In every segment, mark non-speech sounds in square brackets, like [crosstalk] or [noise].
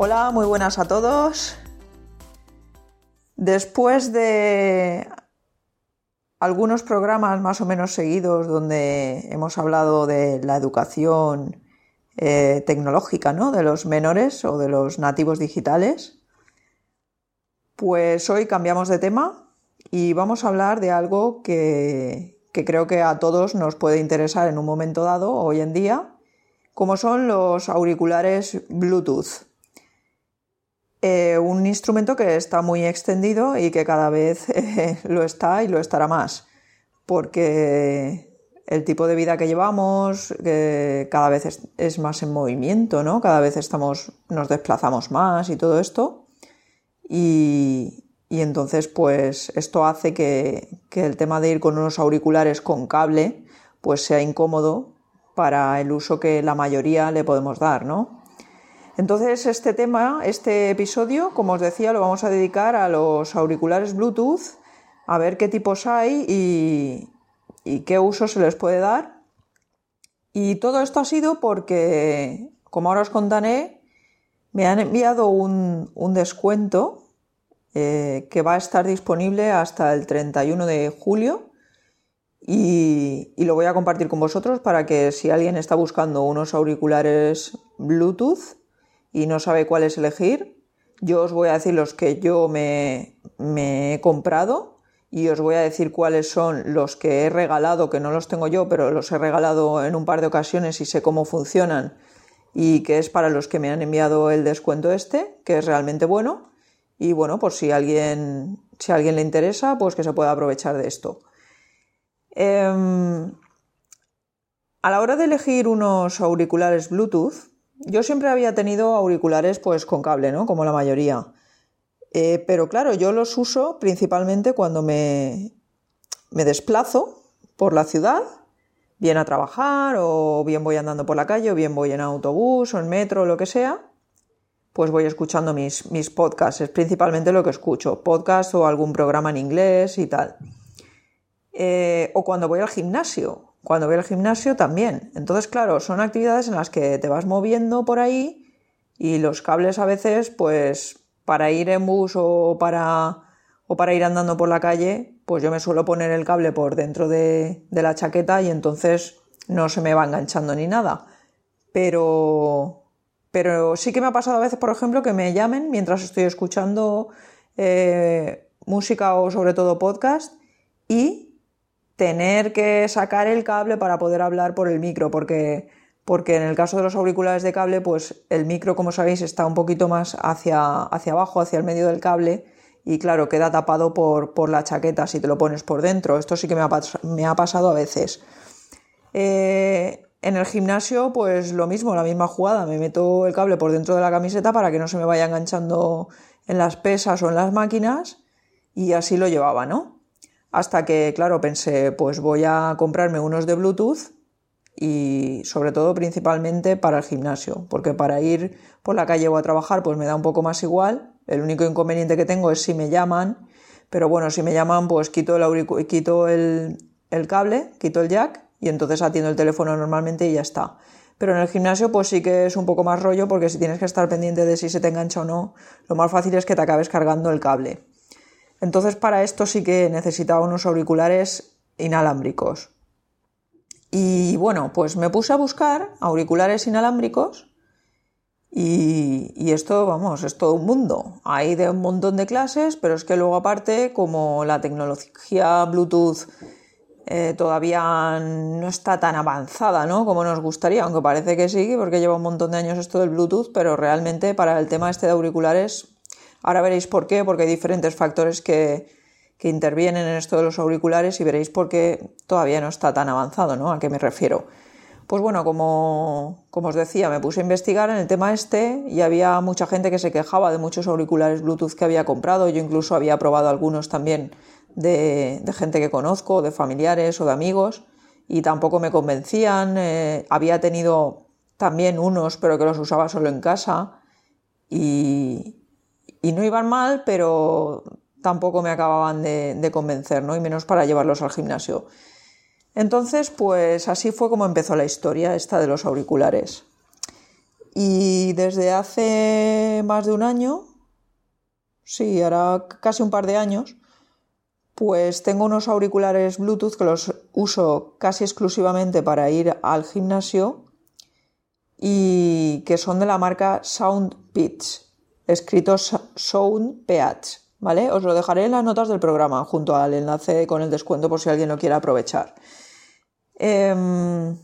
Hola, muy buenas a todos. Después de algunos programas más o menos seguidos donde hemos hablado de la educación eh, tecnológica ¿no? de los menores o de los nativos digitales, pues hoy cambiamos de tema y vamos a hablar de algo que, que creo que a todos nos puede interesar en un momento dado, hoy en día, como son los auriculares Bluetooth. Eh, un instrumento que está muy extendido y que cada vez [laughs] eh, lo está y lo estará más, porque el tipo de vida que llevamos cada vez es, más en movimiento, ¿no? Cada vez estamos, nos desplazamos más y todo esto. Y, entonces, pues esto hace que, que, el tema de ir con unos auriculares con cable, pues sea incómodo para el uso que la mayoría le podemos dar, ¿no? Entonces, este tema, este episodio, como os decía, lo vamos a dedicar a los auriculares Bluetooth, a ver qué tipos hay y, qué uso se les puede dar. Y todo esto ha sido porque, como ahora os contaré, me han enviado un, descuento eh, que va a estar disponible hasta el 31 de julio y, y, lo voy a compartir con vosotros para que si alguien está buscando unos auriculares Bluetooth y no sabe cuáles elegir, yo os voy a decir los que yo me, he comprado y os voy a decir cuáles son los que he regalado, que no los tengo yo, pero los he regalado en un par de ocasiones y sé cómo funcionan y que es para los que me han enviado el descuento este, que es realmente bueno. Y bueno, por si alguien, si a alguien le interesa, pues que se pueda aprovechar de esto. Em, a la hora de elegir unos auriculares Bluetooth, yo siempre había tenido auriculares pues con cable, ¿no? Como la mayoría. Eh, pero claro, yo los uso principalmente cuando me, me desplazo por la ciudad, bien a trabajar o bien voy andando por la calle o bien voy en autobús o en metro o lo que sea, pues voy escuchando mis, mis podcasts, es principalmente lo que escucho, podcast o algún programa en inglés y tal. Eh, o cuando voy al gimnasio, cuando voy al gimnasio también. Entonces, claro, son actividades en las que te vas moviendo por ahí y los cables a veces, pues para ir en bus o para, o para ir andando por la calle, pues yo me suelo poner el cable por dentro de, de la chaqueta y entonces no se me va enganchando ni nada. Pero, pero sí que me ha pasado a veces, por ejemplo, que me llamen mientras estoy escuchando eh, música o sobre todo podcast y tener que sacar el cable para poder hablar por el micro, porque, porque en el caso de los auriculares de cable, pues el micro, como sabéis, está un poquito más hacia, hacia abajo, hacia el medio del cable, y claro, queda tapado por, por la chaqueta si te lo pones por dentro. Esto sí que me ha, me ha pasado a veces. Eh, en el gimnasio, pues lo mismo, la misma jugada. Me meto el cable por dentro de la camiseta para que no se me vaya enganchando en las pesas o en las máquinas y así lo llevaba, ¿no? Hasta que, claro, pensé, pues voy a comprarme unos de Bluetooth y sobre todo principalmente para el gimnasio, porque para ir por la calle o a trabajar pues me da un poco más igual. El único inconveniente que tengo es si me llaman, pero bueno, si me llaman pues quito el, quito el, el cable, quito el jack y entonces atiendo el teléfono normalmente y ya está. Pero en el gimnasio pues sí que es un poco más rollo porque si tienes que estar pendiente de si se te engancha o no, lo más fácil es que te acabes cargando el cable. Entonces para esto sí que necesitaba unos auriculares inalámbricos. Y bueno, pues me puse a buscar auriculares inalámbricos y, esto, vamos, es todo un mundo. Hay de un montón de clases, pero es que luego aparte, como la tecnología Bluetooth eh, todavía no está tan avanzada, ¿no? Como nos gustaría, aunque parece que sí, porque lleva un montón de años esto del Bluetooth, pero realmente para el tema este de auriculares Ahora veréis por qué, porque hay diferentes factores que, intervienen en esto de los auriculares y veréis por qué todavía no está tan avanzado, ¿no? ¿A qué me refiero? Pues bueno, como, os decía, me puse a investigar en el tema este y había mucha gente que se quejaba de muchos auriculares Bluetooth que había comprado. Yo incluso había probado algunos también de, gente que conozco, de familiares o de amigos, y tampoco me convencían. Eh, había tenido también unos, pero que los usaba solo en casa, y, no iban mal, pero tampoco me acababan de, convencer, ¿no? y menos para llevarlos al gimnasio. Entonces, pues así fue como empezó la historia esta de los auriculares. Y desde hace más de un año, sí, ahora casi un par de años, pues tengo unos auriculares Bluetooth que los uso casi exclusivamente para ir al gimnasio y que son de la marca Sound Pitch, escrito Sound ¿vale? Os lo dejaré en las notas del programa junto al enlace con el descuento por si alguien lo quiere aprovechar. Em,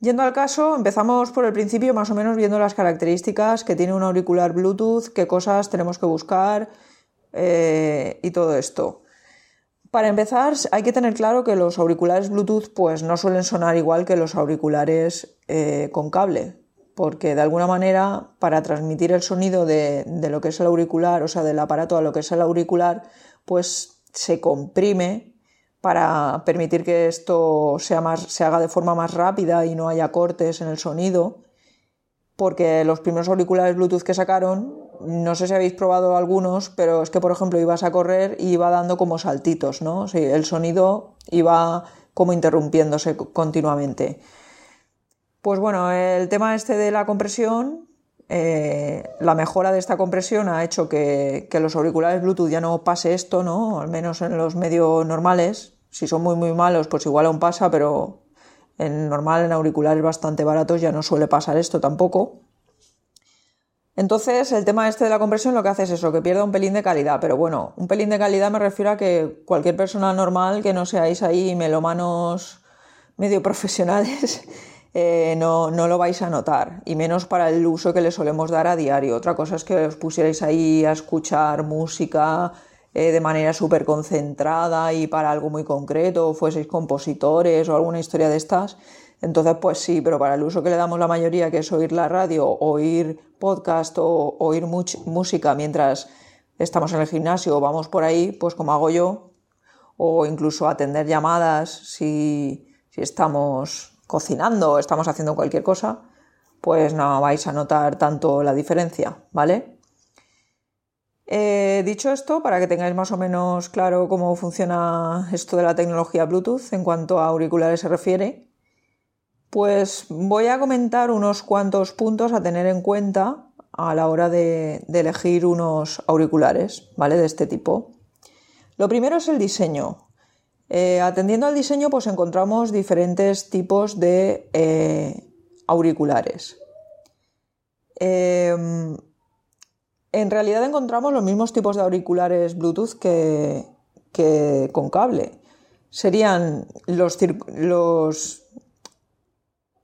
yendo al caso, empezamos por el principio más o menos viendo las características que tiene un auricular Bluetooth, qué cosas tenemos que buscar, eh, y todo esto. Para empezar, hay que tener claro que los auriculares Bluetooth pues, no suelen sonar igual que los auriculares eh, con cable, porque de alguna manera para transmitir el sonido de, lo que es el auricular, o sea, del aparato a lo que es el auricular, pues se comprime para permitir que esto sea más, se haga de forma más rápida y no haya cortes en el sonido, porque los primeros auriculares Bluetooth que sacaron no sé si habéis probado algunos, pero es que, por ejemplo, ibas a correr y iba dando como saltitos, ¿no? El sonido iba como interrumpiéndose continuamente. Pues bueno, el tema este de la compresión, eh, la mejora de esta compresión ha hecho que, que, los auriculares Bluetooth ya no pase esto, ¿no? Al menos en los medios normales. Si son muy, muy malos, pues igual aún pasa, pero en normal, en auriculares bastante baratos, ya no suele pasar esto tampoco. Entonces, el tema este de la compresión lo que hace es eso, que pierda un pelín de calidad. Pero bueno, un pelín de calidad me refiero a que cualquier persona normal que no seáis ahí melomanos medio [laughs] profesionales, eh, no, no, lo vais a notar. Y menos para el uso que le solemos dar a diario. Otra cosa es que os pusierais ahí a escuchar música eh, de manera súper concentrada y para algo muy concreto, o fueseis compositores o alguna historia de estas entonces, pues sí, pero para el uso que le damos la mayoría, que es oír la radio, oír podcast o oír música mientras estamos en el gimnasio o vamos por ahí, pues como hago yo, o incluso atender llamadas si, estamos cocinando o estamos haciendo cualquier cosa, pues no vais a notar tanto la diferencia, ¿vale? Eh, dicho esto, para que tengáis más o menos claro cómo funciona esto de la tecnología Bluetooth en cuanto a auriculares se refiere, pues voy a comentar unos cuantos puntos a tener en cuenta a la hora de, elegir unos auriculares, ¿vale? De este tipo. Lo primero es el diseño. Eh, atendiendo al diseño, pues encontramos diferentes tipos de eh, auriculares. Em, en realidad encontramos los mismos tipos de auriculares Bluetooth que, con cable. Serían los,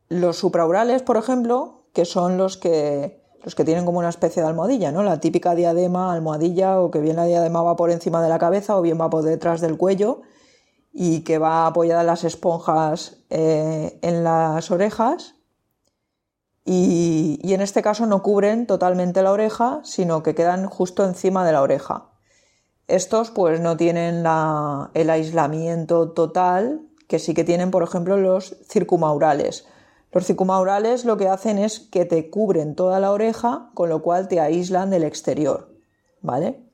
los supraurales, por ejemplo, que son los que, los que tienen como una especie de almohadilla, ¿no? La típica diadema, almohadilla, o que bien la diadema va por encima de la cabeza o bien va por detrás del cuello y que va apoyada las esponjas eh, en las orejas. Y, en este caso no cubren totalmente la oreja, sino que quedan justo encima de la oreja. Estos pues no tienen el aislamiento total que sí que tienen, por ejemplo, los circumaurales los circumaurales lo que hacen es que te cubren toda la oreja, con lo cual te aíslan del exterior, ¿vale?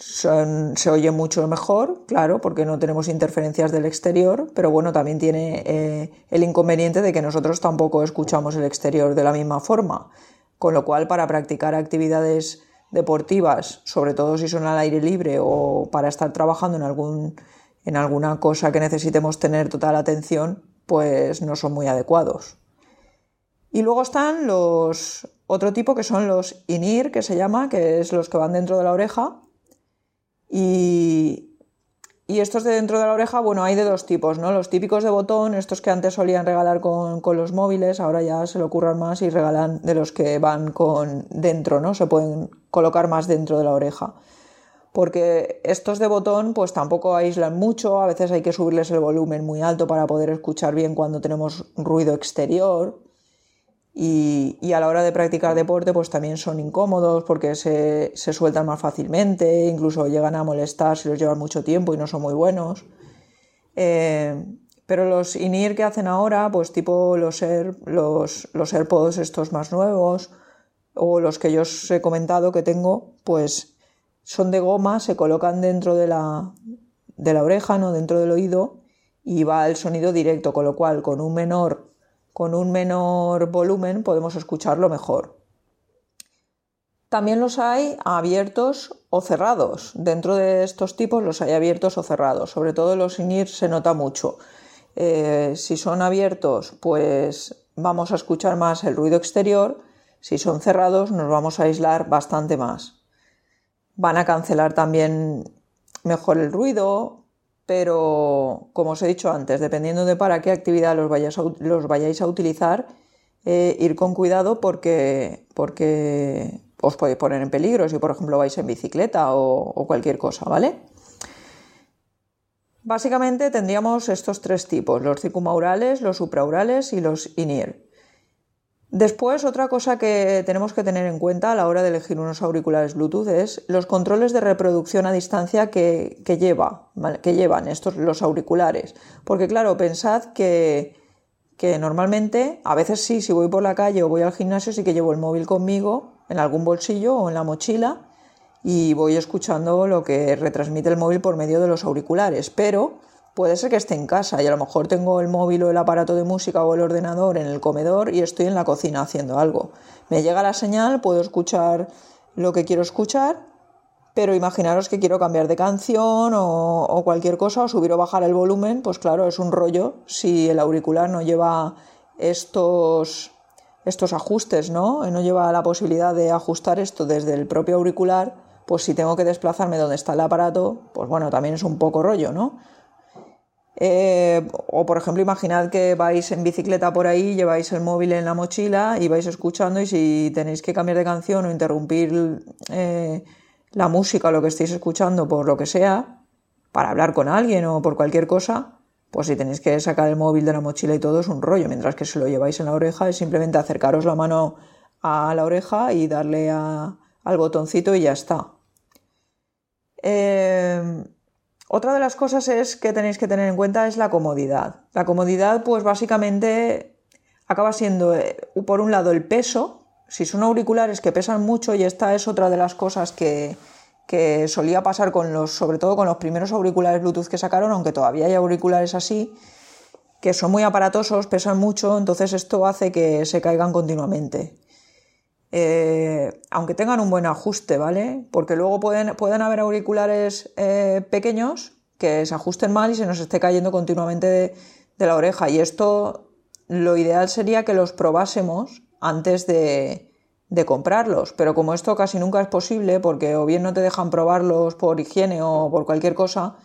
Se oye mucho mejor, claro, porque no tenemos interferencias del exterior, pero bueno, también tiene eh, el inconveniente de que nosotros tampoco escuchamos el exterior de la misma forma, con lo cual para practicar actividades deportivas, sobre todo si son al aire libre o para estar trabajando en, algún, en alguna cosa que necesitemos tener total atención, pues no son muy adecuados. Y luego están los otro tipo que son los INIR, que se llama, que es los que van dentro de la oreja. Y, estos de dentro de la oreja, bueno, hay de dos tipos, ¿no? Los típicos de botón, estos que antes solían regalar con, con los móviles, ahora ya se lo ocurran más y regalan de los que van con dentro, ¿no? Se pueden colocar más dentro de la oreja. porque estos de botón pues tampoco aíslan mucho, a veces hay que subirles el volumen muy alto para poder escuchar bien cuando tenemos ruido exterior. Y, a la hora de practicar deporte pues también son incómodos porque se, sueltan más fácilmente, incluso llegan a molestar si los llevan mucho tiempo y no son muy buenos. Eh, pero los INIR que hacen ahora, pues tipo los, Air, los, los AirPods estos más nuevos o los que yo os he comentado que tengo, pues son de goma, se colocan dentro de la, de la oreja, ¿no? dentro del oído, y va el sonido directo, con lo cual con un menor, con un menor volumen podemos escucharlo mejor. También los hay abiertos o cerrados. Dentro de estos tipos los hay abiertos o cerrados. Sobre todo los INIR se nota mucho. Eh, si son abiertos, pues vamos a escuchar más el ruido exterior. Si son cerrados, nos vamos a aislar bastante más van a cancelar también mejor el ruido, pero como os he dicho antes, dependiendo de para qué actividad los vayáis a, utilizar, eh, ir con cuidado porque, porque os podéis poner en peligro si por ejemplo vais en bicicleta o, o cualquier cosa, ¿vale? Básicamente tendríamos estos tres tipos, los circumaurales, los supraurales y los INIR. Después, otra cosa que tenemos que tener en cuenta a la hora de elegir unos auriculares Bluetooth es los controles de reproducción a distancia que, lleva, que llevan estos, los auriculares. Porque claro, pensad que, que normalmente, a veces sí, si voy por la calle o voy al gimnasio, sí que llevo el móvil conmigo en algún bolsillo o en la mochila y voy escuchando lo que retransmite el móvil por medio de los auriculares. Pero puede ser que esté en casa y a lo mejor tengo el móvil o el aparato de música o el ordenador en el comedor y estoy en la cocina haciendo algo. Me llega la señal, puedo escuchar lo que quiero escuchar, pero imaginaros que quiero cambiar de canción o, cualquier cosa o subir o bajar el volumen, pues claro, es un rollo si el auricular no lleva estos, estos ajustes, ¿no? No lleva la posibilidad de ajustar esto desde el propio auricular, pues si tengo que desplazarme donde está el aparato, pues bueno, también es un poco rollo, ¿no? Eh, o por ejemplo, imaginad que vais en bicicleta por ahí, lleváis el móvil en la mochila y vais escuchando y si tenéis que cambiar de canción o interrumpir eh, la música o lo que estéis escuchando por lo que sea, para hablar con alguien o por cualquier cosa, pues si tenéis que sacar el móvil de la mochila y todo es un rollo, mientras que si lo lleváis en la oreja es simplemente acercaros la mano a la oreja y darle al botoncito y ya está. Eh, otra de las cosas es que tenéis que tener en cuenta es la comodidad. La comodidad, pues básicamente acaba siendo, eh, por un lado, el peso. Si son auriculares que pesan mucho, y esta es otra de las cosas que, solía pasar con los, sobre todo con los primeros auriculares Bluetooth que sacaron, aunque todavía hay auriculares así, que son muy aparatosos, pesan mucho, entonces esto hace que se caigan continuamente. Eh, aunque tengan un buen ajuste, ¿vale? Porque luego pueden, pueden haber auriculares eh, pequeños que se ajusten mal y se nos esté cayendo continuamente de, la oreja. Y esto lo ideal sería que los probásemos antes de, de, comprarlos. Pero como esto casi nunca es posible, porque o bien no te dejan probarlos por higiene o por cualquier cosa,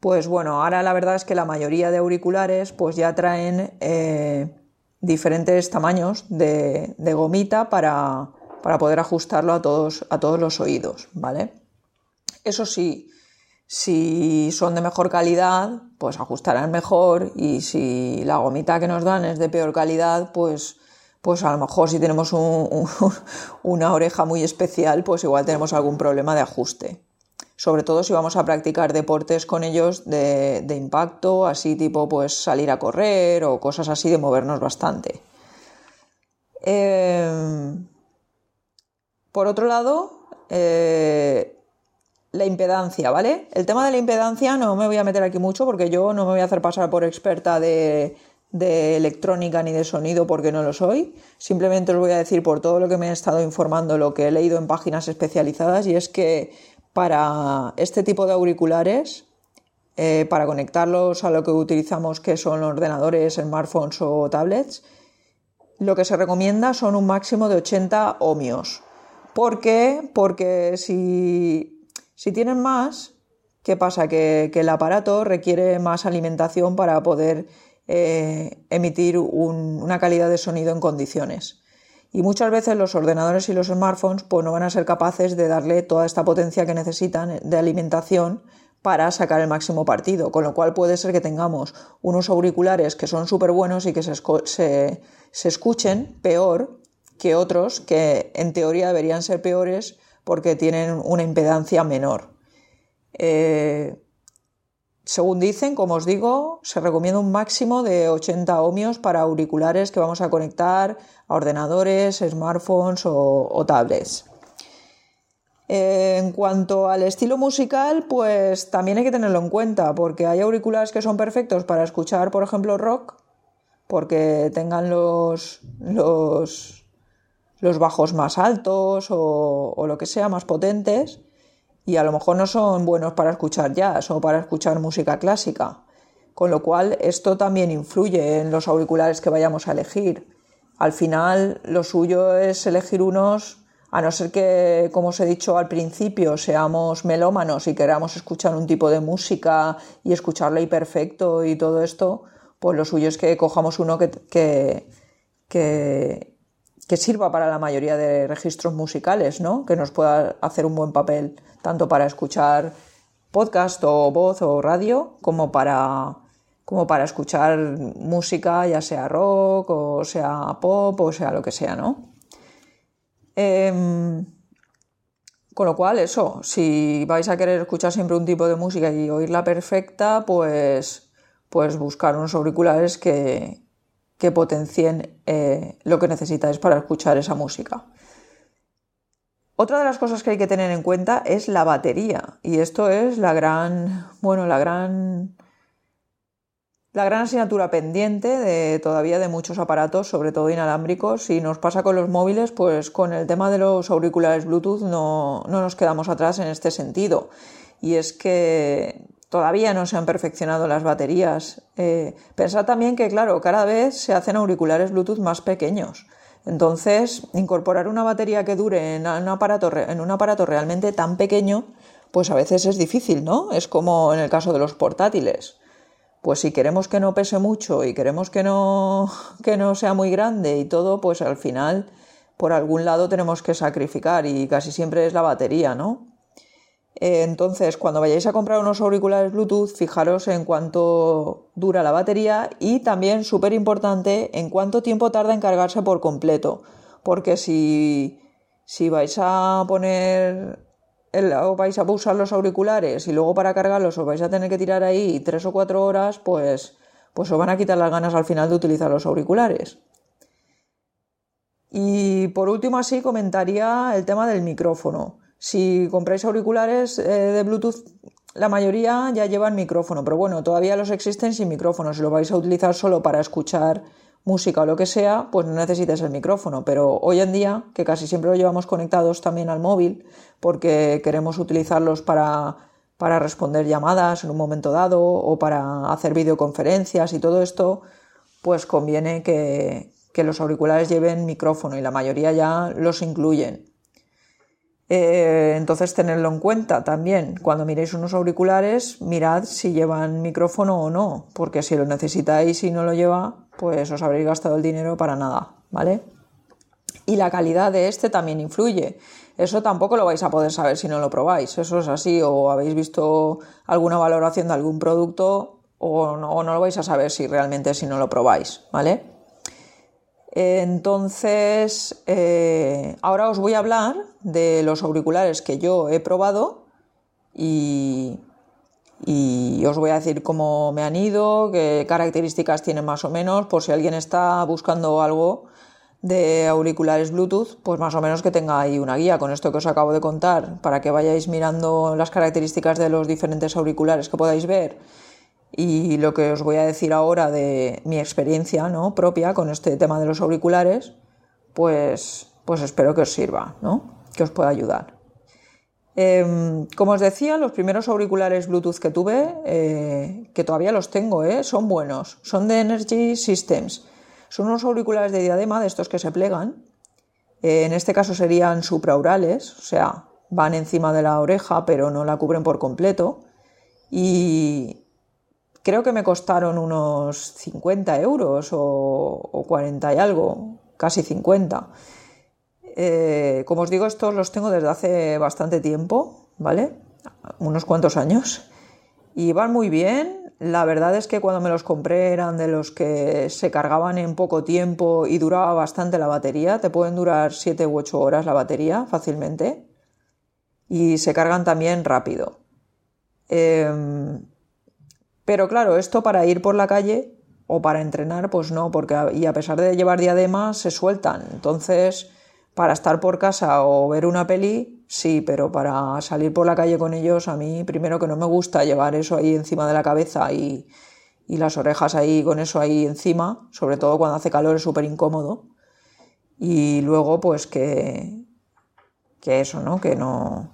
pues bueno, ahora la verdad es que la mayoría de auriculares pues ya traen eh, diferentes tamaños de, gomita para, poder ajustarlo a todos, a todos los oídos, ¿vale? Eso sí, si son de mejor calidad, pues ajustarán mejor y si la gomita que nos dan es de peor calidad, pues, pues a lo mejor si tenemos [laughs] una oreja muy especial, pues igual tenemos algún problema de ajuste sobre todo si vamos a practicar deportes con ellos de, impacto, así tipo pues salir a correr o cosas así de movernos bastante. Em, por otro lado, eh, la impedancia, ¿vale? El tema de la impedancia no me voy a meter aquí mucho porque yo no me voy a hacer pasar por experta de, de electrónica ni de sonido porque no lo soy. Simplemente os voy a decir por todo lo que me he estado informando, lo que he leído en páginas especializadas y es que para este tipo de auriculares, eh, para conectarlos a lo que utilizamos que son ordenadores, smartphones o tablets, lo que se recomienda son un máximo de 80 ohmios. ¿Por qué? Porque si, tienen más, ¿qué pasa? Que, el aparato requiere más alimentación para poder eh, emitir una calidad de sonido en condiciones. Y muchas veces los ordenadores y los smartphones pues, no van a ser capaces de darle toda esta potencia que necesitan de alimentación para sacar el máximo partido, con lo cual puede ser que tengamos unos auriculares que son súper buenos y que se, se, escuchen peor que otros que en teoría deberían ser peores porque tienen una impedancia menor. Eh, según dicen, como os digo, se recomienda un máximo de 80 ohmios para auriculares que vamos a conectar a ordenadores, smartphones o tablets. En cuanto al estilo musical, pues también hay que tenerlo en cuenta, porque hay auriculares que son perfectos para escuchar, por ejemplo, rock, porque tengan los, los, bajos más altos o, lo que sea, más potentes, y a lo mejor no son buenos para escuchar jazz o para escuchar música clásica. Con lo cual, esto también influye en los auriculares que vayamos a elegir. Al final, lo suyo es elegir unos a no ser que, como os he dicho al principio, seamos melómanos y queramos escuchar un tipo de música y escucharlo ahí perfecto y todo esto, pues lo suyo es que cojamos uno que, que, que, sirva para la mayoría de registros musicales, ¿no? Que nos pueda hacer un buen papel, tanto para escuchar podcast o voz o radio, como para, como para escuchar música, ya sea rock o sea pop o sea lo que sea, ¿no? Em, con lo cual, eso, si vais a querer escuchar siempre un tipo de música y oírla perfecta, pues, pues buscar unos auriculares que, que potencien eh, lo que necesitáis para escuchar esa música. Otra de las cosas que hay que tener en cuenta es la batería. Y esto es la gran, bueno, la gran la gran asignatura pendiente de todavía de muchos aparatos, sobre todo inalámbricos, si nos pasa con los móviles, pues con el tema de los auriculares Bluetooth no, nos quedamos atrás en este sentido. Y es que todavía no se han perfeccionado las baterías. Eh, pensad también que, claro, cada vez se hacen auriculares Bluetooth más pequeños. Entonces, incorporar una batería que dure en un aparato, en un aparato realmente tan pequeño, pues a veces es difícil, ¿no? Es como en el caso de los portátiles pues si queremos que no pese mucho y queremos que no, [laughs] que no sea muy grande y todo, pues al final por algún lado tenemos que sacrificar y casi siempre es la batería, ¿no? Eh, entonces, cuando vayáis a comprar unos auriculares Bluetooth, fijaros en cuánto dura la batería y también, súper importante, en cuánto tiempo tarda en cargarse por completo. Porque si, si vais a poner o vais a usar los auriculares y luego para cargarlos os vais a tener que tirar ahí tres o cuatro horas, pues, pues os van a quitar las ganas al final de utilizar los auriculares. Y por último así comentaría el tema del micrófono. Si compráis auriculares eh, de Bluetooth, la mayoría ya llevan micrófono, pero bueno, todavía los existen sin micrófono. Si lo vais a utilizar solo para escuchar música o lo que sea, pues no necesites el micrófono. Pero hoy en día, que casi siempre lo llevamos conectados también al móvil, porque queremos utilizarlos para, para responder llamadas en un momento dado o para hacer videoconferencias y todo esto, pues conviene que, que los auriculares lleven micrófono y la mayoría ya los incluyen. Eh, entonces, tenerlo en cuenta también. Cuando miréis unos auriculares, mirad si llevan micrófono o no, porque si lo necesitáis y no lo lleva, pues os habréis gastado el dinero para nada, ¿vale? Y la calidad de este también influye. Eso tampoco lo vais a poder saber si no lo probáis. Eso es así, o habéis visto alguna valoración de algún producto, o no, o no lo vais a saber si realmente si no lo probáis, ¿vale? Entonces, eh, ahora os voy a hablar de los auriculares que yo he probado y, os voy a decir cómo me han ido, qué características tienen más o menos, por si alguien está buscando algo de auriculares Bluetooth, pues más o menos que tenga ahí una guía. Con esto que os acabo de contar, para que vayáis mirando las características de los diferentes auriculares que podáis ver y lo que os voy a decir ahora de mi experiencia ¿no? propia con este tema de los auriculares, pues, pues espero que os sirva, ¿no? que os pueda ayudar. Em, como os decía, los primeros auriculares Bluetooth que tuve, eh, que todavía los tengo, ¿eh? son buenos, son de Energy Systems. Son unos auriculares de diadema, de estos que se plegan. Eh, en este caso serían supraurales, o sea, van encima de la oreja, pero no la cubren por completo. Y, creo que me costaron unos 50 euros o, 40 y algo, casi 50. Eh, como os digo, estos los tengo desde hace bastante tiempo, ¿vale? Unos cuantos años. Y van muy bien. La verdad es que cuando me los compré eran de los que se cargaban en poco tiempo y duraba bastante la batería. Te pueden durar 7 u 8 horas la batería fácilmente. Y se cargan también rápido. Em, pero claro, esto para ir por la calle o para entrenar, pues no, porque y a pesar de llevar diademas se sueltan. Entonces, para estar por casa o ver una peli, sí, pero para salir por la calle con ellos, a mí primero que no me gusta llevar eso ahí encima de la cabeza y, las orejas ahí con eso ahí encima, sobre todo cuando hace calor es súper incómodo. Y luego, pues que, que eso, ¿no? Que no,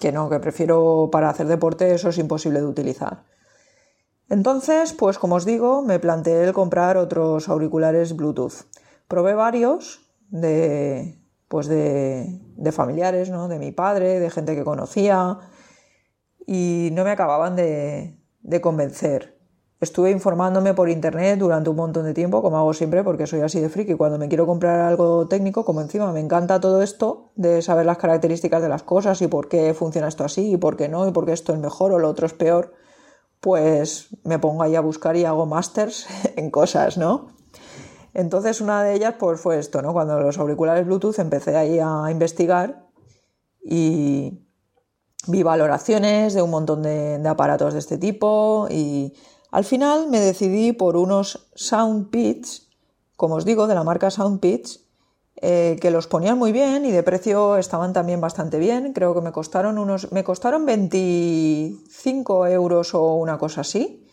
que no, que prefiero para hacer deporte, eso es imposible de utilizar. Entonces, pues como os digo, me planteé el comprar otros auriculares Bluetooth. Probé varios de, pues de, familiares, ¿no? de mi padre, de gente que conocía, y no me acababan de, de convencer. Estuve informándome por internet durante un montón de tiempo, como hago siempre, porque soy así de friki. Cuando me quiero comprar algo técnico, como encima me encanta todo esto, de saber las características de las cosas y por qué funciona esto así y por qué no, y por qué esto es mejor o lo otro es peor, pues me pongo ahí a buscar y hago másters [laughs] en cosas, ¿no? Entonces una de ellas pues fue esto, ¿no? Cuando los auriculares Bluetooth empecé ahí a investigar y vi valoraciones de un montón de, aparatos de este tipo y al final me decidí por unos Soundpitch, como os digo, de la marca Soundpitch, eh, que los ponían muy bien y de precio estaban también bastante bien. Creo que me costaron unos, me costaron 25 euros o una cosa así.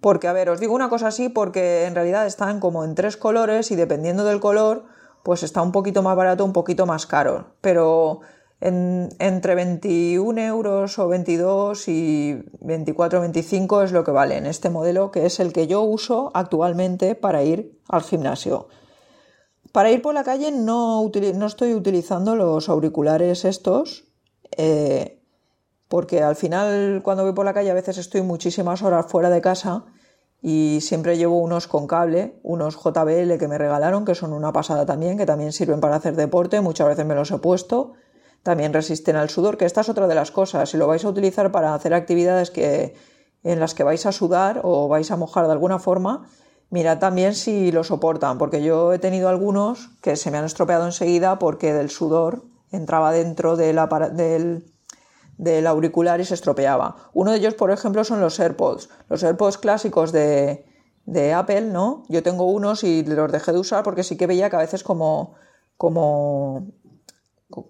Porque, a ver, os digo una cosa así porque en realidad están como en tres colores y dependiendo del color, pues está un poquito más barato, un poquito más caro. Pero entre 21 euros o 22 y 24 25 es lo que vale en este modelo, que es el que yo uso actualmente para ir al gimnasio. Para ir por la calle no, estoy utilizando los auriculares estos. Eh, porque al final cuando voy por la calle a veces estoy muchísimas horas fuera de casa y siempre llevo unos con cable, unos JBL que me regalaron, que son una pasada también, que también sirven para hacer deporte, muchas veces me los he puesto, también resisten al sudor, que esta es otra de las cosas, si lo vais a utilizar para hacer actividades que, en las que vais a sudar o vais a mojar de alguna forma, mirad también si lo soportan, porque yo he tenido algunos que se me han estropeado enseguida porque del sudor entraba dentro del, auricular y se estropeaba. Uno de ellos, por ejemplo, son los AirPods. Los AirPods clásicos de, Apple, ¿no? Yo tengo unos y los dejé de usar porque sí que veía que a veces como, como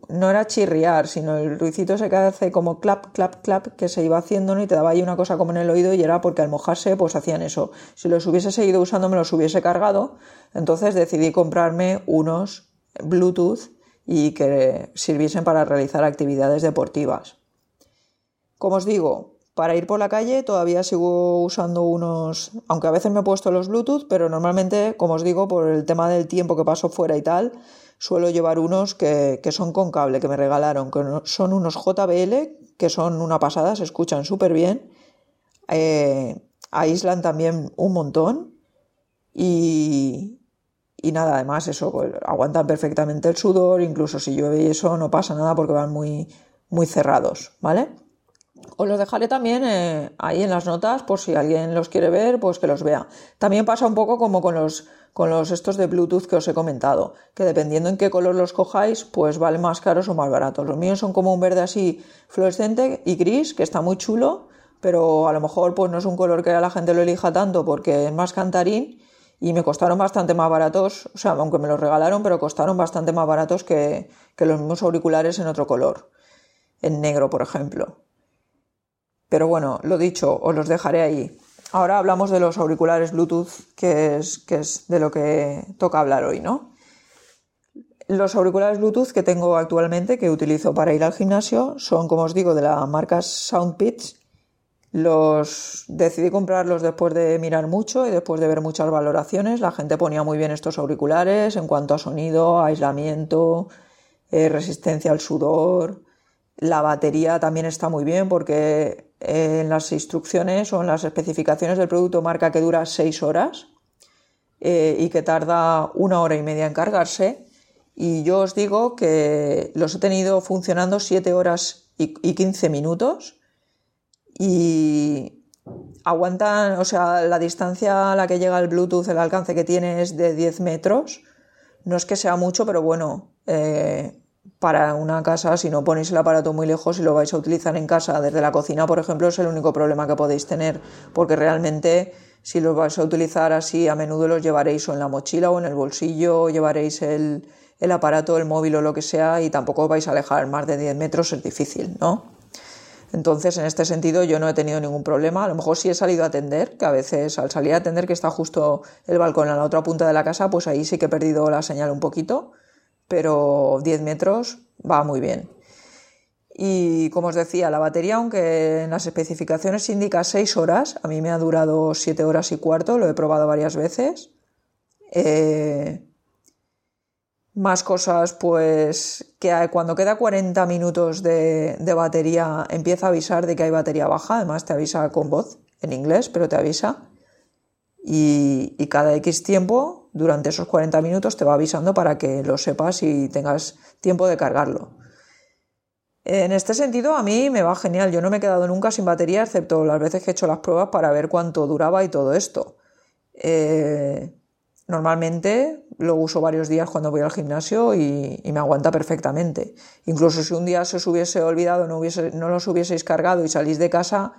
no era chirriar, sino el ruicito se hace como clap, clap, clap, que se iba haciendo ¿no? y te daba ahí una cosa como en el oído y era porque al mojarse pues hacían eso. Si los hubiese seguido usando me los hubiese cargado, entonces decidí comprarme unos Bluetooth y que sirviesen para realizar actividades deportivas. Como os digo, para ir por la calle todavía sigo usando unos, aunque a veces me he puesto los Bluetooth, pero normalmente, como os digo, por el tema del tiempo que paso fuera y tal, suelo llevar unos que, son con cable, que me regalaron, que son unos JBL, que son una pasada, se escuchan súper bien, eh, aíslan también un montón y, y nada, además eso, pues, aguantan perfectamente el sudor, incluso si llueve y eso no pasa nada porque van muy, muy cerrados, ¿vale? Os los dejaré también eh, ahí en las notas por si alguien los quiere ver, pues que los vea. También pasa un poco como con los, con los estos de Bluetooth que os he comentado, que dependiendo en qué color los cojáis, pues valen más caros o más baratos. Los míos son como un verde así fluorescente y gris, que está muy chulo, pero a lo mejor pues no es un color que a la gente lo elija tanto porque es más cantarín y me costaron bastante más baratos, o sea, aunque me los regalaron, pero costaron bastante más baratos que, que los mismos auriculares en otro color, en negro, por ejemplo. Pero bueno, lo dicho, os los dejaré ahí. Ahora hablamos de los auriculares Bluetooth, que es, de lo que toca hablar hoy, ¿no? Los auriculares Bluetooth que tengo actualmente, que utilizo para ir al gimnasio, son, como os digo, de la marca Soundpitch. Los decidí comprarlos después de mirar mucho y después de ver muchas valoraciones. La gente ponía muy bien estos auriculares en cuanto a sonido, aislamiento, eh, resistencia al sudor. La batería también está muy bien porque en las instrucciones o en las especificaciones del producto marca que dura 6 horas eh, y que tarda una hora y media en cargarse. y yo os digo que los he tenido funcionando 7 horas y, 15 minutos y aguantan, o sea, la distancia a la que llega el Bluetooth, el alcance que tiene es de 10 metros. No es que sea mucho, pero bueno, eh, para una casa, si no ponéis el aparato muy lejos y lo vais a utilizar en casa desde la cocina, por ejemplo, es el único problema que podéis tener, porque realmente si los vais a utilizar así a menudo los llevaréis o en la mochila o en el bolsillo, llevaréis el, el aparato, el móvil o lo que sea y tampoco vais a alejar más de 10 metros, es difícil, ¿no? Entonces, en este sentido, yo no he tenido ningún problema. A lo mejor si he salido a atender, que a veces al salir a atender, que está justo el balcón en la otra punta de la casa, pues ahí sí que he perdido la señal un poquito, pero 10 metros va muy bien. Y como os decía, la batería, aunque en las especificaciones indica 6 horas, a mí me ha durado 7 horas y cuarto, lo he probado varias veces. Eh, más cosas, pues que cuando queda 40 minutos de, batería empieza a avisar de que hay batería baja, además te avisa con voz en inglés, pero te avisa. Y, y, cada X tiempo, durante esos 40 minutos, te va avisando para que lo sepas y tengas tiempo de cargarlo. En este sentido, a mí me va genial. Yo no me he quedado nunca sin batería, excepto las veces que he hecho las pruebas para ver cuánto duraba y todo esto. Eh, normalmente lo uso varios días cuando voy al gimnasio y, me aguanta perfectamente. Incluso si un día se os hubiese olvidado, no, hubiese, no los hubieseis cargado y salís de casa,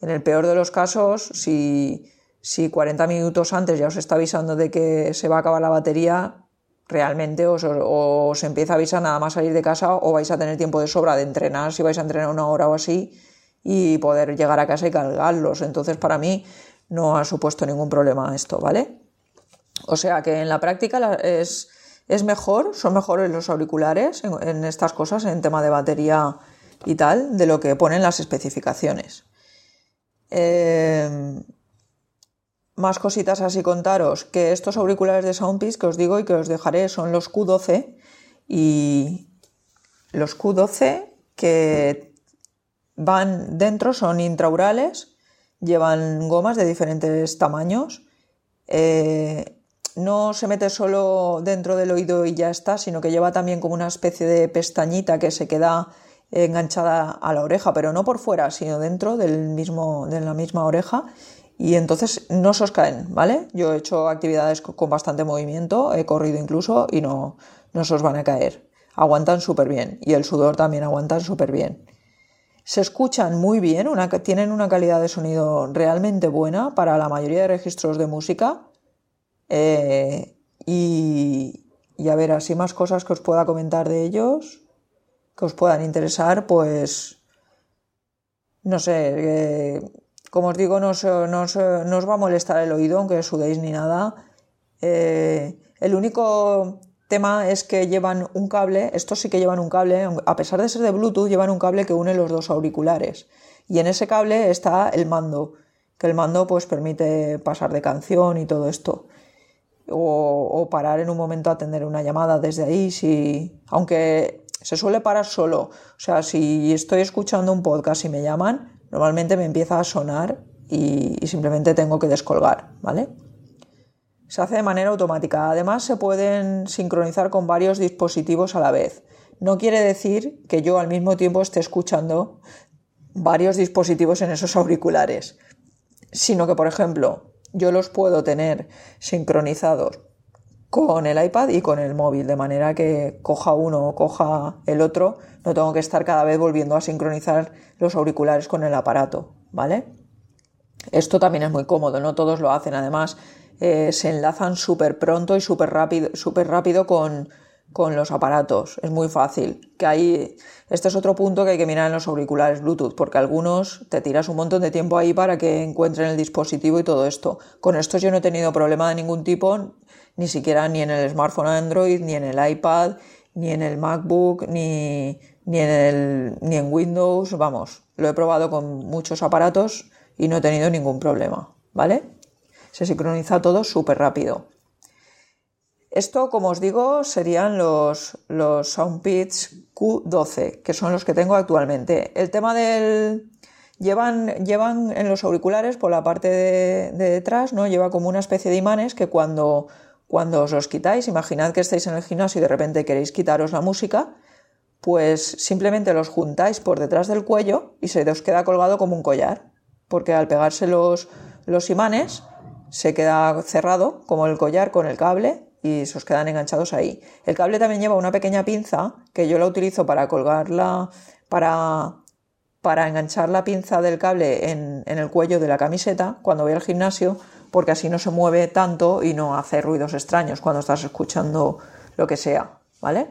en el peor de los casos, si, si 40 minutos antes ya os está avisando de que se va a acabar la batería, realmente os, os, empieza a avisar nada más salir de casa o vais a tener tiempo de sobra de entrenar si vais a entrenar una hora o así y poder llegar a casa y cargarlos. Entonces para mí no ha supuesto ningún problema esto, ¿vale? O sea que en la práctica es, es mejor, son mejores los auriculares en, estas cosas, en tema de batería y tal, de lo que ponen las especificaciones. Eh, más cositas así contaros, que estos auriculares de Soundpiece que os digo y que os dejaré son los Q12 y los Q12 que van dentro son intraurales, llevan gomas de diferentes tamaños. Eh, no se mete solo dentro del oído y ya está, sino que lleva también como una especie de pestañita que se queda enganchada a la oreja, pero no por fuera, sino dentro del mismo, de la misma oreja. Y entonces no se os caen, ¿vale? Yo he hecho actividades con bastante movimiento, he corrido incluso y no, no se os van a caer. Aguantan súper bien y el sudor también aguantan súper bien. Se escuchan muy bien, tienen una calidad de sonido realmente buena para la mayoría de registros de música eh, y, a ver, así más cosas que os pueda comentar de ellos, que os puedan interesar, pues no sé, eh, como os digo, no os, va a molestar el oído, aunque sudéis ni nada. Eh, el único tema es que llevan un cable, estos sí que llevan un cable, a pesar de ser de Bluetooth, llevan un cable que une los dos auriculares. Y en ese cable está el mando, que el mando pues permite pasar de canción y todo esto o, parar en un momento a atender una llamada desde ahí, si, aunque se suele parar solo. O sea, si estoy escuchando un podcast y me llaman, normalmente me empieza a sonar y, simplemente tengo que descolgar, ¿vale? Se hace de manera automática. Además, se pueden sincronizar con varios dispositivos a la vez. No quiere decir que yo al mismo tiempo esté escuchando varios dispositivos en esos auriculares, sino que, por ejemplo, yo los puedo tener sincronizados con el iPad y con el móvil, de manera que coja uno o coja el otro, no tengo que estar cada vez volviendo a sincronizar los auriculares con el aparato, ¿vale? Esto también es muy cómodo, no todos lo hacen, además eh, se enlazan súper pronto y súper rápido, rápido con, con los aparatos. Es muy fácil. Que ahí, este es otro punto que hay que mirar en los auriculares Bluetooth, porque algunos te tiras un montón de tiempo ahí para que encuentren el dispositivo y todo esto. Con estos yo no he tenido problema de ningún tipo, ni siquiera ni en el smartphone Android, ni en el iPad, ni en el MacBook, ni, ni, en, el, ni en Windows. Vamos, lo he probado con muchos aparatos y no he tenido ningún problema. ¿Vale? Se sincroniza todo súper rápido. Esto, como os digo, serían los, los Soundpits Q12, que son los que tengo actualmente. El tema del... Llevan, llevan en los auriculares por la parte de, detrás, ¿no? Lleva como una especie de imanes que cuando Cuando os los quitáis, imaginad que estáis en el gimnasio y de repente queréis quitaros la música, pues simplemente los juntáis por detrás del cuello y se os queda colgado como un collar, porque al pegarse los, imanes se queda cerrado como el collar con el cable y se os quedan enganchados ahí. El cable también lleva una pequeña pinza que yo la utilizo para colgarla, para, para enganchar la pinza del cable en, en el cuello de la camiseta cuando voy al gimnasio, porque así no se mueve tanto y no hace ruidos extraños cuando estás escuchando lo que sea, ¿vale?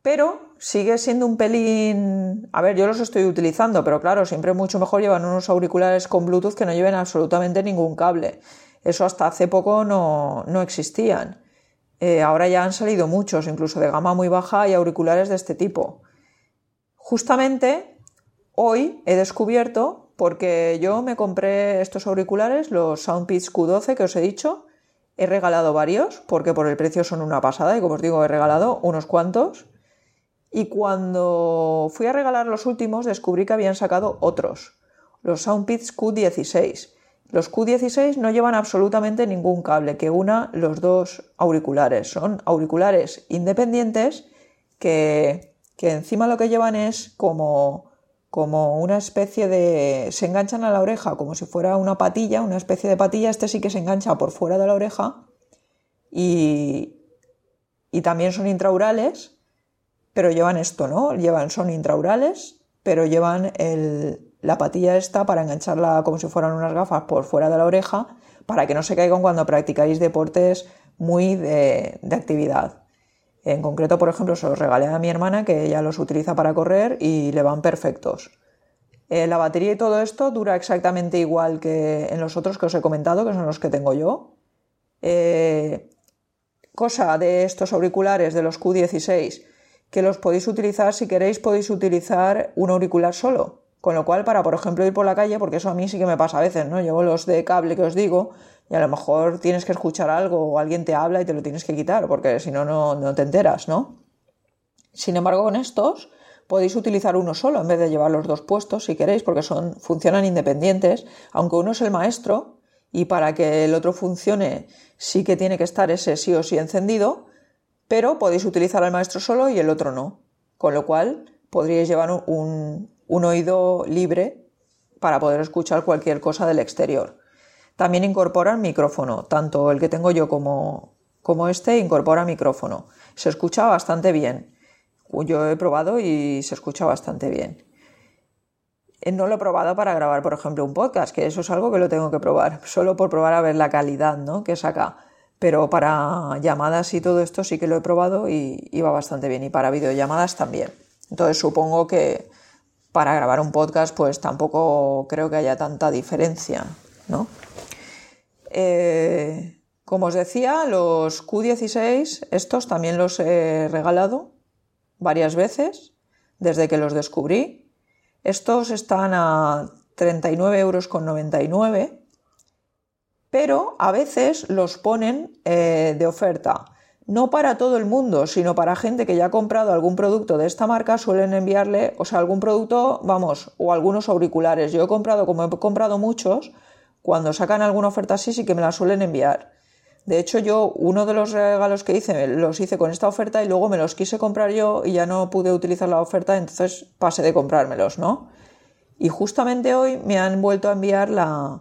Pero sigue siendo un pelín... A ver, yo los estoy utilizando, pero claro, siempre mucho mejor llevan unos auriculares con Bluetooth que no lleven absolutamente ningún cable. Eso hasta hace poco no, no existían. Eh, ahora ya han salido muchos, incluso de gama muy baja, y auriculares de este tipo. Justamente hoy he descubierto, porque yo me compré estos auriculares, los Soundpeats Q12 que os he dicho, he regalado varios, porque por el precio son una pasada, y como os digo, he regalado unos cuantos. Y cuando fui a regalar los últimos, descubrí que habían sacado otros, los Soundpeats Q16 los Q16 no llevan absolutamente ningún cable que una los dos auriculares. Son auriculares independientes que, encima lo que llevan es como, como una especie de... se enganchan a la oreja como si fuera una patilla, una especie de patilla. Este sí que se engancha por fuera de la oreja y, y también son intraurales, pero llevan esto, ¿no? Llevan, son intraurales, pero llevan el, la patilla esta para engancharla como si fueran unas gafas por fuera de la oreja para que no se caigan cuando practicáis deportes muy de, actividad. En concreto, por ejemplo, se los regalé a mi hermana que ella los utiliza para correr y le van perfectos. Eh, la batería y todo esto dura exactamente igual que en los otros que os he comentado, que son los que tengo yo. Eh, cosa de estos auriculares de los Q16, que los podéis utilizar si queréis, podéis utilizar un auricular solo. Con lo cual, para, por ejemplo, ir por la calle, porque eso a mí sí que me pasa a veces, ¿no? Llevo los de cable que os digo y a lo mejor tienes que escuchar algo o alguien te habla y te lo tienes que quitar, porque si no, no te enteras, ¿no? Sin embargo, con estos podéis utilizar uno solo en vez de llevar los dos puestos si queréis, porque son, funcionan independientes, aunque uno es el maestro y para que el otro funcione sí que tiene que estar ese sí o sí encendido, pero podéis utilizar al maestro solo y el otro no. Con lo cual podríais llevar un, un oído libre para poder escuchar cualquier cosa del exterior. También incorpora micrófono, tanto el que tengo yo como, como este incorpora micrófono. Se escucha bastante bien. Yo he probado y se escucha bastante bien. Eh, no lo he probado para grabar, por ejemplo, un podcast, que eso es algo que lo tengo que probar, [laughs] solo por probar a ver la calidad ¿no? que saca. Pero para llamadas y todo esto sí que lo he probado y, y va bastante bien. Y para videollamadas también. Entonces supongo que, para grabar un podcast, pues tampoco creo que haya tanta diferencia, ¿no? Eh, como os decía, los Q16, estos también los he regalado varias veces desde que los descubrí. Estos están a 39,99 euros, pero a veces los ponen eh, de oferta no para todo el mundo, sino para gente que ya ha comprado algún producto de esta marca, suelen enviarle, o sea, algún producto, vamos, o algunos auriculares. Yo he comprado, como he comprado muchos, cuando sacan alguna oferta así, sí que me la suelen enviar. De hecho, yo uno de los regalos que hice los hice con esta oferta y luego me los quise comprar yo y ya no pude utilizar la oferta, entonces pasé de comprármelos, ¿no? Y justamente hoy me han vuelto a enviar la,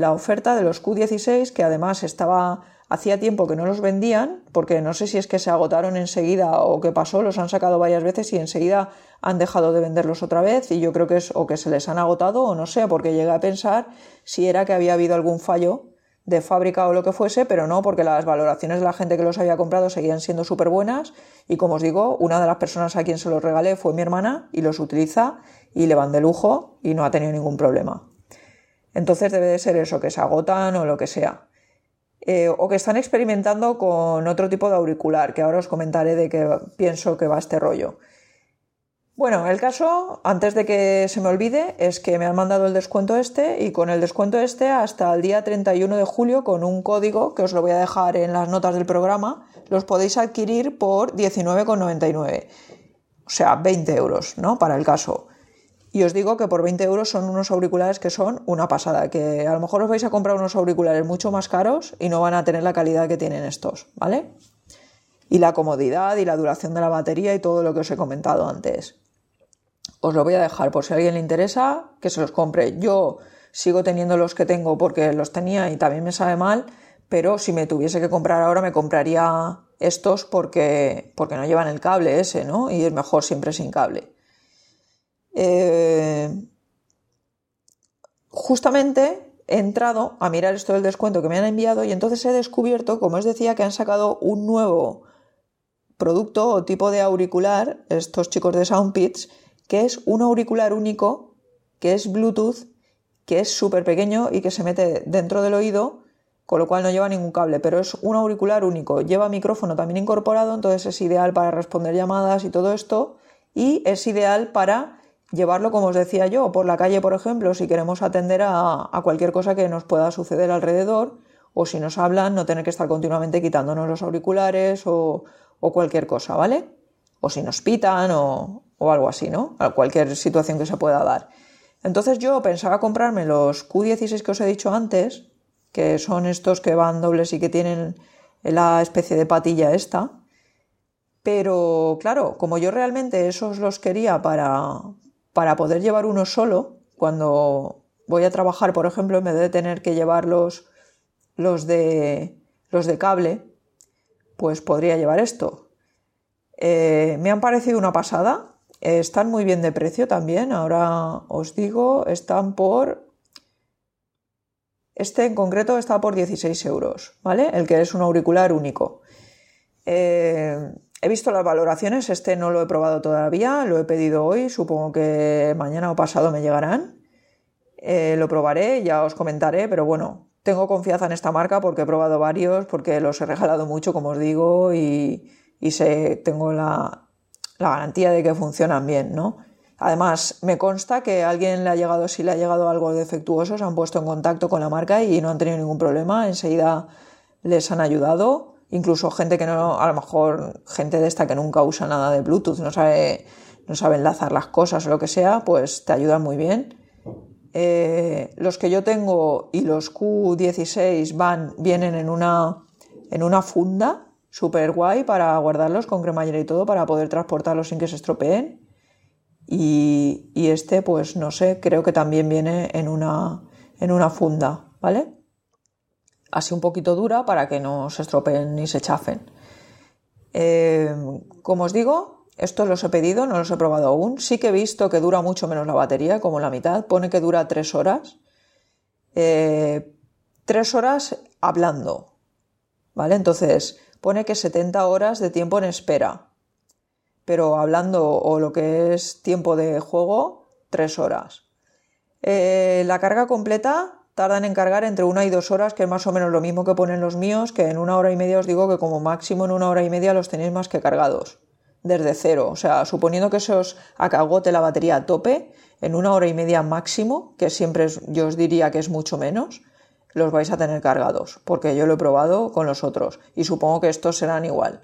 la oferta de los Q16, que además estaba Hacía tiempo que no los vendían, porque no sé si es que se agotaron enseguida o qué pasó, los han sacado varias veces y enseguida han dejado de venderlos otra vez y yo creo que es o que se les han agotado o no sé, porque llegué a pensar si era que había habido algún fallo de fábrica o lo que fuese, pero no, porque las valoraciones de la gente que los había comprado seguían siendo súper buenas y como os digo, una de las personas a quien se los regalé fue mi hermana y los utiliza y le van de lujo y no ha tenido ningún problema. Entonces debe de ser eso, que se agotan o lo que sea. Eh, o que están experimentando con otro tipo de auricular, que ahora os comentaré de qué pienso que va este rollo. Bueno, el caso, antes de que se me olvide, es que me han mandado el descuento este y con el descuento este hasta el día 31 de julio con un código que os lo voy a dejar en las notas del programa, los podéis adquirir por 19,99. O sea, 20 euros, ¿no? Para el caso. Y os digo que por 20 euros son unos auriculares que son una pasada, que a lo mejor os vais a comprar unos auriculares mucho más caros y no van a tener la calidad que tienen estos, ¿vale? Y la comodidad y la duración de la batería y todo lo que os he comentado antes. Os lo voy a dejar por si a alguien le interesa, que se los compre. Yo sigo teniendo los que tengo porque los tenía y también me sabe mal, pero si me tuviese que comprar ahora me compraría estos porque, porque no llevan el cable ese, ¿no? Y es mejor siempre sin cable. Eh, justamente he entrado a mirar esto del descuento que me han enviado y entonces he descubierto, como os decía, que han sacado un nuevo producto o tipo de auricular, estos chicos de Soundpits, que es un auricular único, que es Bluetooth, que es súper pequeño y que se mete dentro del oído, con lo cual no lleva ningún cable, pero es un auricular único. Lleva micrófono también incorporado, entonces es ideal para responder llamadas y todo esto, y es ideal para llevarlo, como os decía yo, por la calle, por ejemplo, si queremos atender a, cualquier cosa que nos pueda suceder alrededor, o si nos hablan, no tener que estar continuamente quitándonos los auriculares o, cualquier cosa, ¿vale? O si nos pitan o, o algo así, ¿no? A cualquier situación que se pueda dar. Entonces yo pensaba comprarme los Q16 que os he dicho antes, que son estos que van dobles y que tienen la especie de patilla esta. Pero claro, como yo realmente esos los quería para, para poder llevar uno solo, cuando voy a trabajar, por ejemplo, en vez de tener que llevar los, los, de, los de cable, pues podría llevar esto. Eh, me han parecido una pasada, están muy bien de precio también, ahora os digo, están por... Este en concreto está por 16 euros, ¿vale? El que es un auricular único. Eh, He visto las valoraciones, este no lo he probado todavía, lo he pedido hoy, supongo que mañana o pasado me llegarán. Eh, lo probaré, ya os comentaré, pero bueno, tengo confianza en esta marca porque he probado varios, porque los he regalado mucho, como os digo, y, sé, tengo la, garantía de que funcionan bien, ¿no? Además, me consta que a alguien le ha llegado, si le ha llegado algo defectuoso, se han puesto en contacto con la marca y no han tenido ningún problema, enseguida les han ayudado incluso gente que no, a lo mejor gente de esta que nunca usa nada de Bluetooth, no sabe, no sabe enlazar las cosas o lo que sea, pues te ayudan muy bien. Eh, los que yo tengo y los Q16 van, vienen en una, en una funda súper guay para guardarlos con cremallera y todo para poder transportarlos sin que se estropeen. Y, y, este, pues no sé, creo que también viene en una, en una funda, ¿vale? Así un poquito dura para que no se estropeen ni se chafen. Eh, como os digo, estos los he pedido, no los he probado aún. Sí que he visto que dura mucho menos la batería, como la mitad. Pone que dura tres horas. Eh, tres horas hablando. ¿Vale? Entonces, pone que 70 horas de tiempo en espera. Pero hablando o lo que es tiempo de juego, tres horas. Eh, la carga completa tardan en cargar entre una y dos horas, que es más o menos lo mismo que ponen los míos, que en una hora y media os digo que como máximo en una hora y media los tenéis más que cargados, desde cero. O sea, suponiendo que se os acagote la batería a tope, en una hora y media máximo, que siempre yo os diría que es mucho menos, los vais a tener cargados, porque yo lo he probado con los otros y supongo que estos serán igual.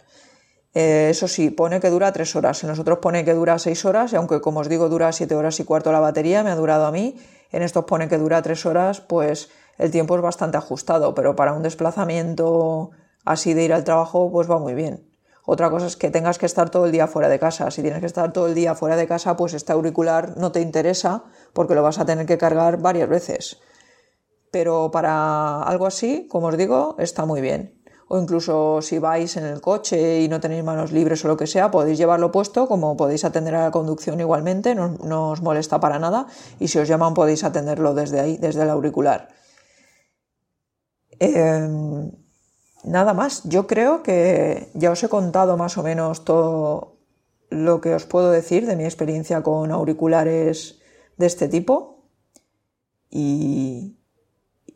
Eh, eso sí, pone que dura tres horas, en nosotros pone que dura seis horas, y aunque como os digo dura siete horas y cuarto la batería, me ha durado a mí en estos pone que dura tres horas, pues el tiempo es bastante ajustado, pero para un desplazamiento así de ir al trabajo, pues va muy bien. Otra cosa es que tengas que estar todo el día fuera de casa. Si tienes que estar todo el día fuera de casa, pues este auricular no te interesa porque lo vas a tener que cargar varias veces. Pero para algo así, como os digo, está muy bien o incluso si vais en el coche y no tenéis manos libres o lo que sea, podéis llevarlo puesto, como podéis atender a la conducción igualmente, no, os molesta para nada. Y si os llaman podéis atenderlo desde ahí, desde el auricular. Em, nada más, yo creo que ya os he contado más o menos todo lo que os puedo decir de mi experiencia con auriculares de este tipo. Y,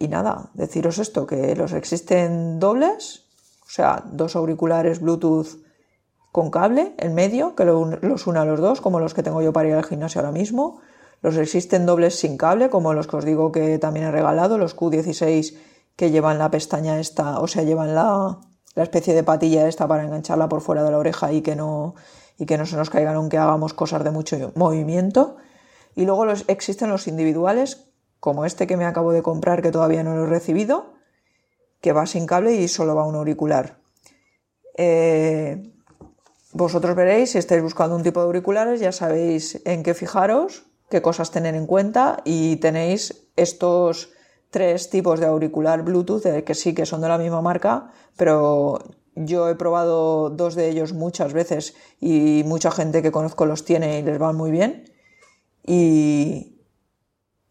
y nada, deciros esto, que los existen dobles, o sea, dos auriculares Bluetooth con cable en medio, que los una a los dos, como los que tengo yo para ir al gimnasio ahora mismo. Los existen dobles sin cable, como los que os digo que también he regalado, los Q16 que llevan la pestaña esta, o sea, llevan la, la especie de patilla esta para engancharla por fuera de la oreja y que no, y que no se nos caigan aunque hagamos cosas de mucho movimiento Y luego los, existen los individuales, como este que me acabo de comprar que todavía no lo he recibido, que va sin cable y solo va un auricular. Eh, vosotros veréis, si estáis buscando un tipo de auriculares, ya sabéis en qué fijaros, qué cosas tener en cuenta y tenéis estos tres tipos de auricular Bluetooth que sí que son de la misma marca, pero yo he probado dos de ellos muchas veces y mucha gente que conozco los tiene y les van muy bien y,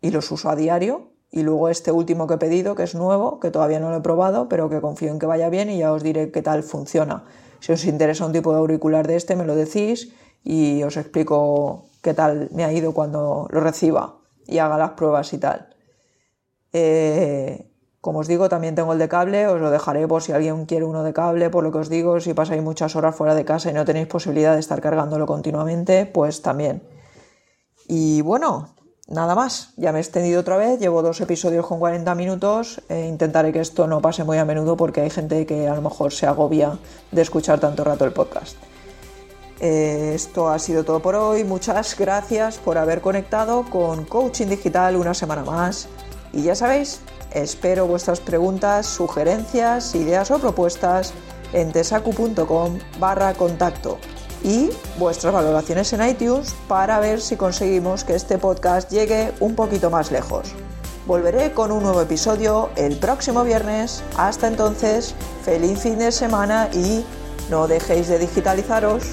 y los uso a diario. Y luego este último que he pedido, que es nuevo, que todavía no lo he probado, pero que confío en que vaya bien y ya os diré qué tal funciona. Si os interesa un tipo de auricular de este, me lo decís y os explico qué tal me ha ido cuando lo reciba y haga las pruebas y tal. Eh, como os digo, también tengo el de cable, os lo dejaré por si alguien quiere uno de cable, por lo que os digo, si pasáis muchas horas fuera de casa y no tenéis posibilidad de estar cargándolo continuamente, pues también. Y bueno, nada más, ya me he extendido otra vez, llevo dos episodios con 40 minutos, e intentaré que esto no pase muy a menudo porque hay gente que a lo mejor se agobia de escuchar tanto rato el podcast. Eh, esto ha sido todo por hoy, muchas gracias por haber conectado con Coaching Digital una semana más. Y ya sabéis, espero vuestras preguntas, sugerencias, ideas o propuestas en tesacu.com barra contacto y vuestras valoraciones en iTunes para ver si conseguimos que este podcast llegue un poquito más lejos. Volveré con un nuevo episodio el próximo viernes. Hasta entonces, feliz fin de semana y no dejéis de digitalizaros.